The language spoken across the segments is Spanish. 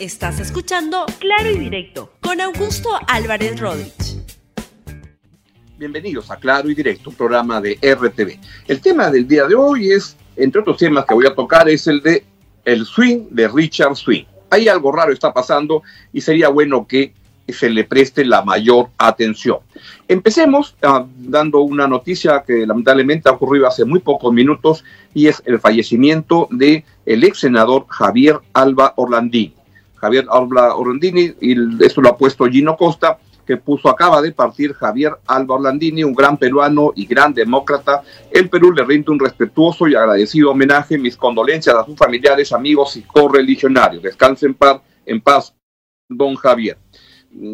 Estás escuchando Claro y Directo con Augusto Álvarez Rodríguez. Bienvenidos a Claro y Directo, programa de RTV. El tema del día de hoy es, entre otros temas que voy a tocar, es el de el swing de Richard Swing. Hay algo raro está pasando y sería bueno que se le preste la mayor atención. Empecemos uh, dando una noticia que lamentablemente ha ocurrido hace muy pocos minutos y es el fallecimiento de el ex senador Javier Alba Orlandini. Javier Alba Orlandini, y esto lo ha puesto Gino Costa, que puso acaba de partir Javier Alba Orlandini, un gran peruano y gran demócrata. El Perú le rinde un respetuoso y agradecido homenaje, mis condolencias a sus familiares, amigos y correligionarios. Descansen en paz, en paz don Javier.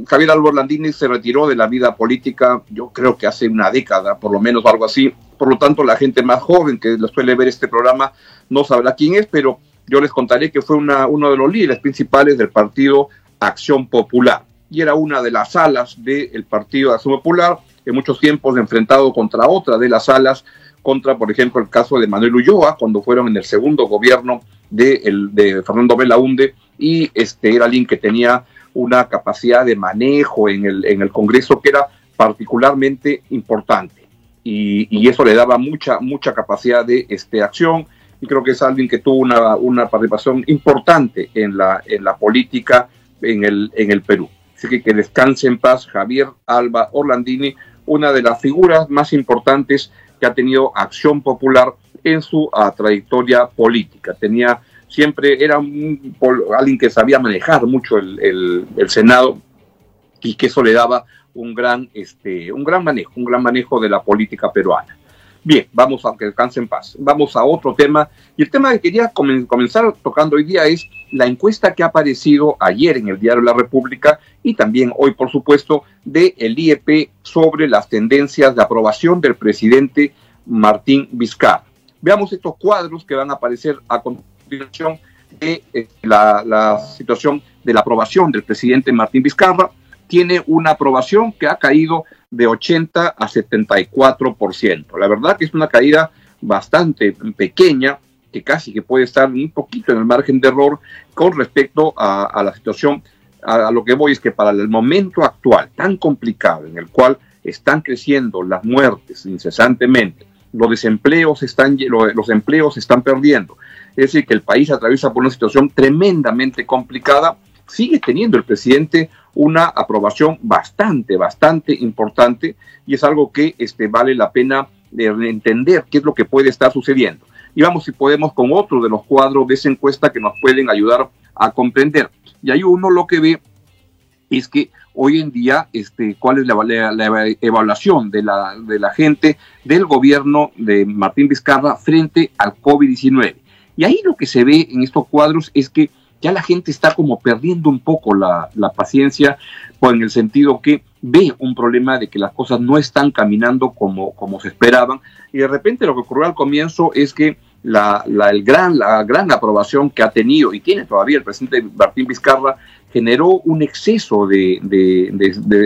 Javier Alba Orlandini se retiró de la vida política, yo creo que hace una década, por lo menos algo así. Por lo tanto, la gente más joven que suele ver este programa no sabrá quién es, pero yo les contaré que fue una, uno de los líderes principales del partido Acción Popular y era una de las alas del partido de Acción Popular, en muchos tiempos enfrentado contra otra de las alas, contra, por ejemplo, el caso de Manuel Ulloa, cuando fueron en el segundo gobierno de, Fernando Belaunde, y este era alguien que tenía una capacidad de manejo en el, en el Congreso que era particularmente importante. Y, y, eso le daba mucha, mucha capacidad de este, acción creo que es alguien que tuvo una, una participación importante en la, en la política en el, en el Perú. Así que que descanse en paz Javier Alba Orlandini, una de las figuras más importantes que ha tenido Acción Popular en su uh, trayectoria política. Tenía siempre, era un, alguien que sabía manejar mucho el, el, el Senado y que eso le daba un gran, este, un gran manejo, un gran manejo de la política peruana. Bien, vamos a que descanse en paz. Vamos a otro tema. Y el tema que quería comenzar tocando hoy día es la encuesta que ha aparecido ayer en el Diario La República y también hoy, por supuesto, de el IEP sobre las tendencias de aprobación del presidente Martín Vizcarra. Veamos estos cuadros que van a aparecer a continuación de eh, la situación de la aprobación del presidente Martín Vizcarra. Tiene una aprobación que ha caído de 80 a 74%. La verdad que es una caída bastante pequeña, que casi que puede estar un poquito en el margen de error con respecto a, la situación. A, a, lo que voy es que para el momento actual, tan complicado, en el cual están creciendo las muertes incesantemente, los desempleos están, los empleos están perdiendo, es decir, que el país atraviesa por una situación tremendamente complicada, sigue teniendo el presidente una aprobación bastante, bastante importante y es algo que este, vale la pena de entender qué es lo que puede estar sucediendo. Y vamos si podemos con otro de los cuadros de esa encuesta que nos pueden ayudar a comprender. Y ahí uno lo que ve es que hoy en día, este, cuál es la, la, la evaluación de la, de la gente del gobierno de Martín Vizcarra frente al COVID-19. Y ahí lo que se ve en estos cuadros es que ya la gente está como perdiendo un poco la, la paciencia, pues en el sentido que ve un problema de que las cosas no están caminando como, como se esperaban, y de repente lo que ocurrió al comienzo es que la, el gran, la gran aprobación que ha tenido y tiene todavía el presidente Martín Vizcarra generó un exceso de,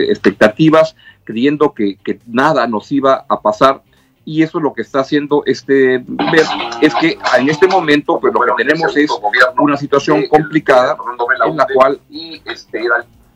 expectativas creyendo que, nada nos iba a pasar y eso lo que está haciendo este ver es que en este momento pues lo que tenemos es una situación complicada en la cual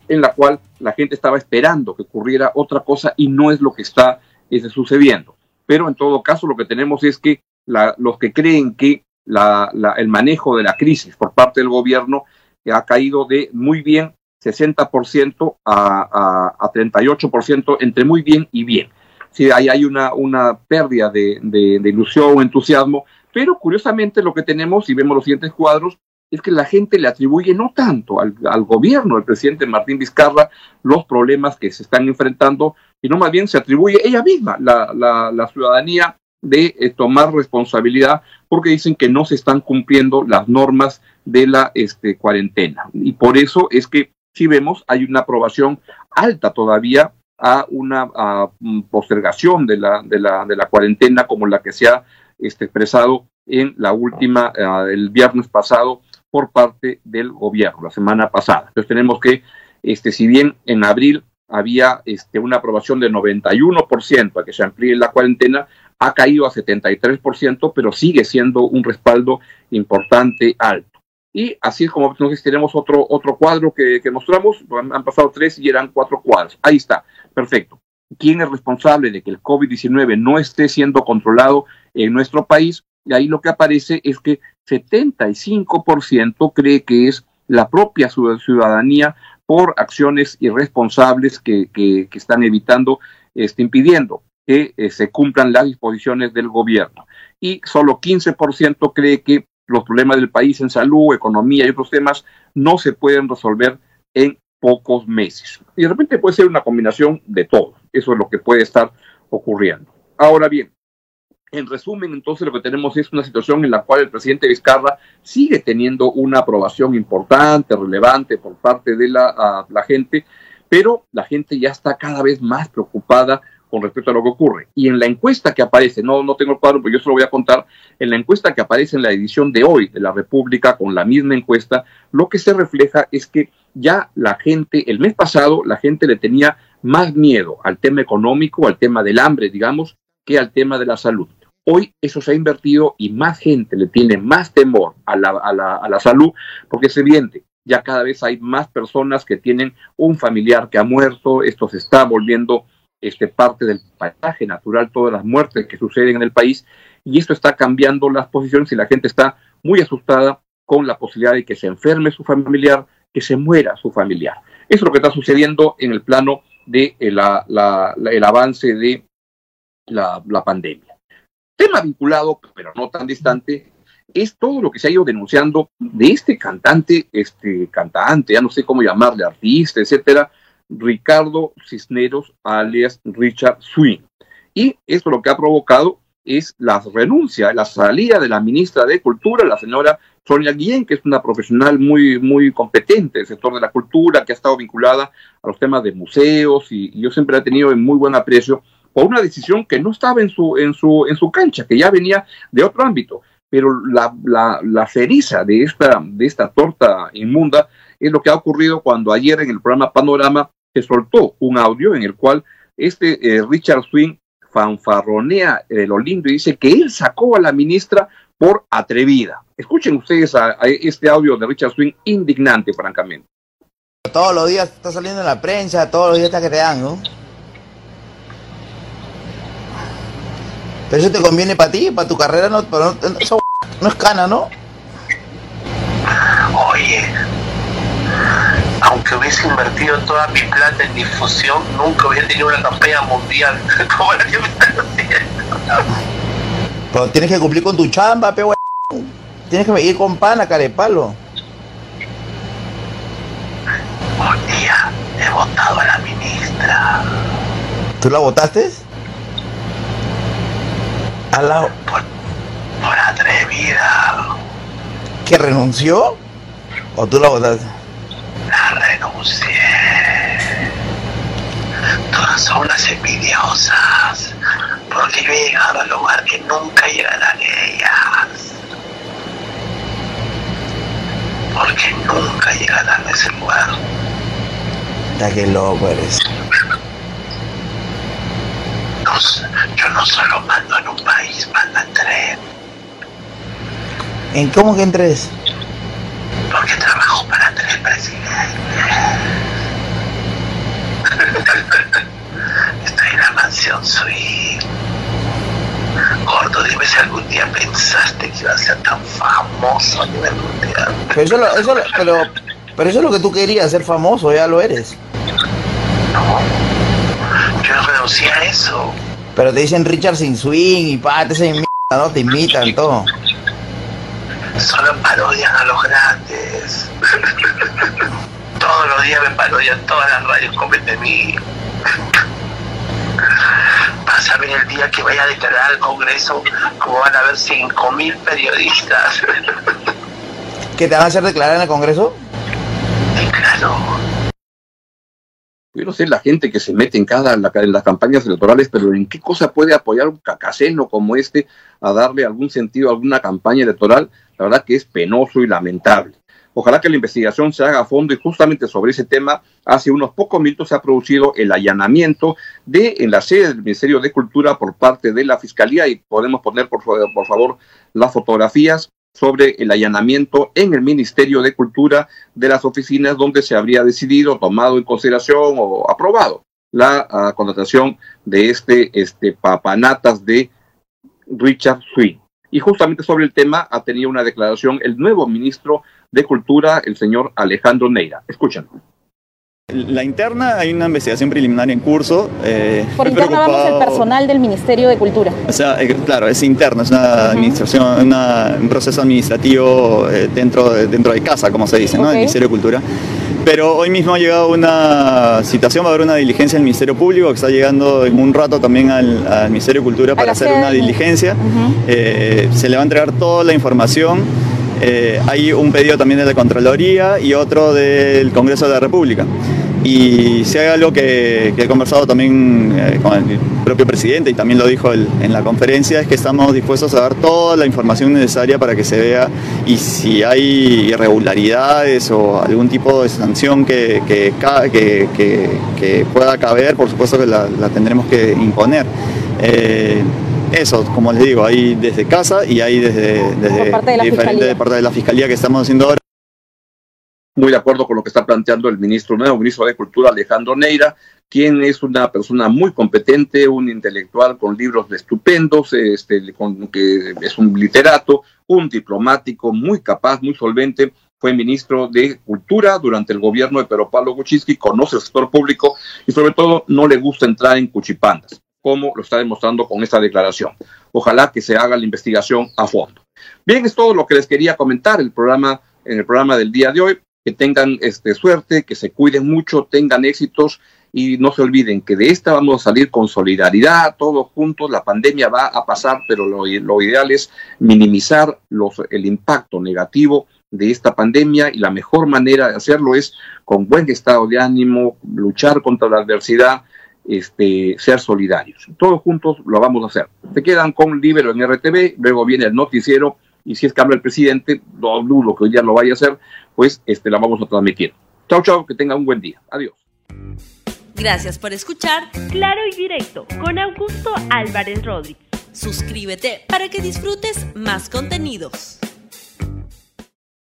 en la cual la gente estaba esperando que ocurriera otra cosa y no es lo que está este, sucediendo. Pero en todo caso lo que tenemos es que la, los que creen que la, la, el manejo de la crisis por parte del gobierno ha caído de muy bien 60% a, a, a 38% entre muy bien y bien sí, ahí hay una, una pérdida de, de, de ilusión o entusiasmo, pero curiosamente lo que tenemos, si vemos los siguientes cuadros, es que la gente le atribuye no tanto al, al gobierno del presidente Martín Vizcarra los problemas que se están enfrentando, sino más bien se atribuye ella misma, la, la, la ciudadanía, de eh, tomar responsabilidad porque dicen que no se están cumpliendo las normas de la este, cuarentena. Y por eso es que si vemos, hay una aprobación alta todavía a una a, postergación de la, de, la, de la cuarentena como la que se ha este, expresado en la última, uh, el viernes pasado por parte del gobierno, la semana pasada. Entonces tenemos que, este, si bien en abril había este, una aprobación de 91% a que se amplíe la cuarentena, ha caído a 73%, pero sigue siendo un respaldo importante alto. Y así es como tenemos otro, otro cuadro que mostramos, han, pasado tres y eran cuatro cuadros. Ahí está, perfecto. ¿Quién es responsable de que el COVID-19 no esté siendo controlado en nuestro país? Y ahí lo que aparece es que 75% cree que es la propia ciudadanía por acciones irresponsables que, que, están evitando, este, impidiendo que eh, se cumplan las disposiciones del gobierno. Y solo 15% cree que los problemas del país en salud, economía y otros temas no se pueden resolver en pocos meses. Y de repente puede ser una combinación de todo. Eso es lo que puede estar ocurriendo. Ahora bien, en resumen, entonces lo que tenemos es una situación en la cual el presidente Vizcarra sigue teniendo una aprobación importante, relevante por parte de la, la gente, pero la gente ya está cada vez más preocupada con respecto a lo que ocurre. Y en la encuesta que aparece, no, no tengo el cuadro, pero yo se lo voy a contar, en la encuesta que aparece en la edición de hoy de la República, con la misma encuesta, lo que se refleja es que ya la gente, el mes pasado, la gente le tenía más miedo al tema económico, al tema del hambre, digamos, que al tema de la salud. Hoy eso se ha invertido y más gente le tiene más temor a la, a la, a la salud, porque es evidente, ya cada vez hay más personas que tienen un familiar que ha muerto, esto se está volviendo este, parte del paisaje natural, todas las muertes que suceden en el país, y esto está cambiando las posiciones y la gente está muy asustada con la posibilidad de que se enferme su familiar, que se muera su familiar. Eso es lo que está sucediendo en el plano de eh, la, el avance de la, la pandemia. Tema vinculado, pero no tan distante, es todo lo que se ha ido denunciando de este cantante, este cantante, ya no sé cómo llamarle, artista, etcétera, Ricardo Cisneros, alias Richard Swing. Y esto lo que ha provocado es la renuncia, la salida de la ministra de Cultura, la señora Sonia Guillén, que es una profesional muy, muy competente del sector de la cultura, que ha estado vinculada a los temas de museos y, yo siempre he tenido en muy buen aprecio por una decisión que no estaba en su, en su, en su cancha, que ya venía de otro ámbito. Pero la, la, la ceriza de esta, de esta torta inmunda es lo que ha ocurrido cuando ayer en el programa Panorama se soltó un audio en el cual este eh, Richard Swing fanfarronea eh, lo lindo y dice que él sacó a la ministra por atrevida. Escuchen ustedes a, este audio de Richard Swing indignante, francamente. Todos los días está saliendo en la prensa, todos los días está creando. ¿no? Pero eso te conviene para ti, para tu carrera, no, no, eso no es cana, ¿no? Oye, aunque hubiese invertido toda mi plata en difusión, nunca hubiera tenido una campaña mundial como la que me están haciendo. Pero tienes que cumplir con tu chamba, pe Tienes que ir con pana, carepalo. Un día he votado a la ministra. ¿Tú la votaste? A la... Por, por atrevida. ¿Que renunció? ¿O tú la votaste? Envidiosas, porque yo he llegado al lugar que nunca llegarán ellas. Porque nunca llegarán a ese lugar. Está que loco eres. yo no solo mando en un país, mando en tres. ¿En cómo que en tres? porque trabajo para tres presidentes. Estoy en la mansión suite. Gordo, dime si algún día pensaste que iba a ser tan famoso a nivel mundial. Pero eso, eso, pero, pero eso es lo que tú querías, ser famoso, ya lo eres. No, yo renuncié a eso. Pero te dicen Richard sin swing y pa, te dicen ¿no? Te imitan todo solo parodian a los grandes. Todos los días me parodian todas las radios comen de mí. El día que vaya a declarar al Congreso como van a haber 5.000 periodistas. ¿Qué te van a hacer declarar en el Congreso? claro. Yo no sé la gente que se mete en cada en, las campañas electorales, pero ¿en qué cosa puede apoyar un cacaceno como este a darle algún sentido a alguna campaña electoral? La verdad que es penoso y lamentable. Ojalá que la investigación se haga a fondo y justamente sobre ese tema, hace unos pocos minutos se ha producido el allanamiento de en la sede del Ministerio de Cultura por parte de la Fiscalía y podemos poner por, favor las fotografías sobre el allanamiento en el Ministerio de Cultura de las oficinas donde se habría decidido, tomado en consideración o aprobado la uh, contratación de este, este papanatas de Richard Swing. Y justamente sobre el tema ha tenido una declaración el nuevo ministro de Cultura, el señor Alejandro Neira. Escúchenlo. La interna, hay una investigación preliminar en curso. Eh, Por interna vamos el personal del Ministerio de Cultura. O sea, eh, claro, es interno, es una administración, una, un proceso administrativo eh, dentro, de, dentro de casa, como se dice, ¿no? Okay. El Ministerio de Cultura. Pero hoy mismo ha llegado una situación, va a haber una diligencia del Ministerio Público que está llegando en un rato también al, al Ministerio de Cultura para hacer una diligencia. Uh -huh. eh, se le va a entregar toda la información. Eh, hay un pedido también de la Contraloría y otro del Congreso de la República. Y si hay algo que, he conversado también eh, con el propio presidente y también lo dijo en la conferencia, es que estamos dispuestos a dar toda la información necesaria para que se vea y si hay irregularidades o algún tipo de sanción que, pueda caber, por supuesto que la, la tendremos que imponer. Eh, eso, como les digo, hay desde casa y hay desde, desde parte de diferentes partes de la fiscalía que estamos haciendo ahora. Muy de acuerdo con lo que está planteando el ministro nuevo, ministro de Cultura Alejandro Neira, quien es una persona muy competente, un intelectual con libros estupendos, este, con, que es un literato, un diplomático muy capaz, muy solvente, fue ministro de Cultura durante el gobierno de Pedro Pablo Kuczynski, conoce el sector público y sobre todo no le gusta entrar en cuchipandas como lo está demostrando con esta declaración. Ojalá que se haga la investigación a fondo. Bien, es todo lo que les quería comentar el programa, en el programa del día de hoy. Que tengan este, suerte, que se cuiden mucho, tengan éxitos y no se olviden que de esta vamos a salir con solidaridad, todos juntos. La pandemia va a pasar, pero lo, ideal es minimizar los, el impacto negativo de esta pandemia y la mejor manera de hacerlo es con buen estado de ánimo, luchar contra la adversidad este, ser solidarios. Todos juntos lo vamos a hacer. Se quedan con Libero en RTV, luego viene el noticiero y si es que habla el presidente, no dudo que hoy día lo vaya a hacer, pues este, la vamos a transmitir. Chao, chao, que tengan un buen día. Adiós. Gracias por escuchar Claro y Directo con Augusto Álvarez Rodríguez. Suscríbete para que disfrutes más contenidos.